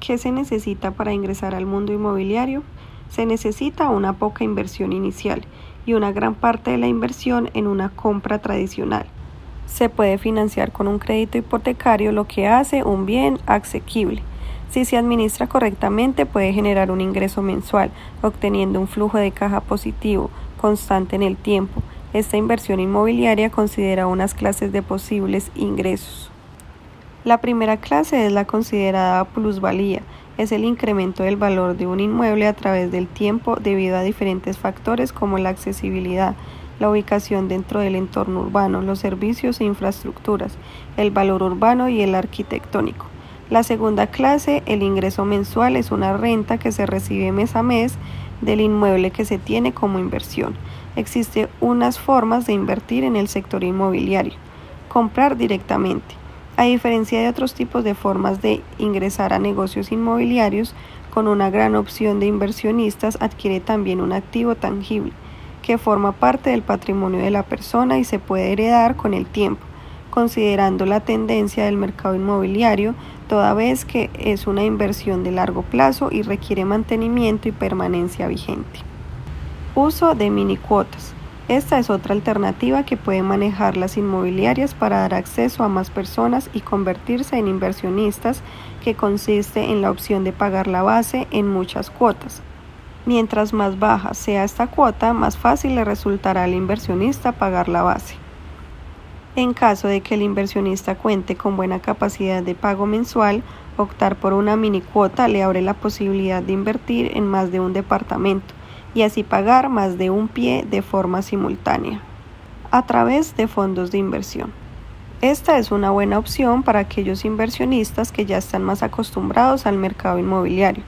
¿Qué se necesita para ingresar al mundo inmobiliario? Se necesita una poca inversión inicial y una gran parte de la inversión en una compra tradicional. Se puede financiar con un crédito hipotecario, lo que hace un bien asequible. Si se administra correctamente puede generar un ingreso mensual, obteniendo un flujo de caja positivo, constante en el tiempo. Esta inversión inmobiliaria considera unas clases de posibles ingresos. La primera clase es la considerada plusvalía, es el incremento del valor de un inmueble a través del tiempo debido a diferentes factores como la accesibilidad, la ubicación dentro del entorno urbano, los servicios e infraestructuras, el valor urbano y el arquitectónico. La segunda clase, el ingreso mensual, es una renta que se recibe mes a mes del inmueble que se tiene como inversión. Existen unas formas de invertir en el sector inmobiliario. Comprar directamente. A diferencia de otros tipos de formas de ingresar a negocios inmobiliarios, con una gran opción de inversionistas adquiere también un activo tangible que forma parte del patrimonio de la persona y se puede heredar con el tiempo, considerando la tendencia del mercado inmobiliario, toda vez que es una inversión de largo plazo y requiere mantenimiento y permanencia vigente. Uso de mini cuotas. Esta es otra alternativa que puede manejar las inmobiliarias para dar acceso a más personas y convertirse en inversionistas que consiste en la opción de pagar la base en muchas cuotas. Mientras más baja sea esta cuota, más fácil le resultará al inversionista pagar la base. En caso de que el inversionista cuente con buena capacidad de pago mensual, optar por una mini cuota le abre la posibilidad de invertir en más de un departamento y así pagar más de un pie de forma simultánea a través de fondos de inversión. Esta es una buena opción para aquellos inversionistas que ya están más acostumbrados al mercado inmobiliario,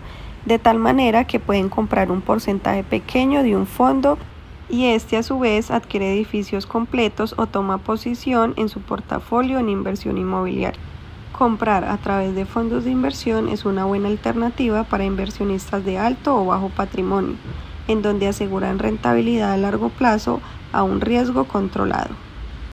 de tal manera que pueden comprar un porcentaje pequeño de un fondo y este a su vez adquiere edificios completos o toma posición en su portafolio en inversión inmobiliaria. Comprar a través de fondos de inversión es una buena alternativa para inversionistas de alto o bajo patrimonio en donde aseguran rentabilidad a largo plazo a un riesgo controlado.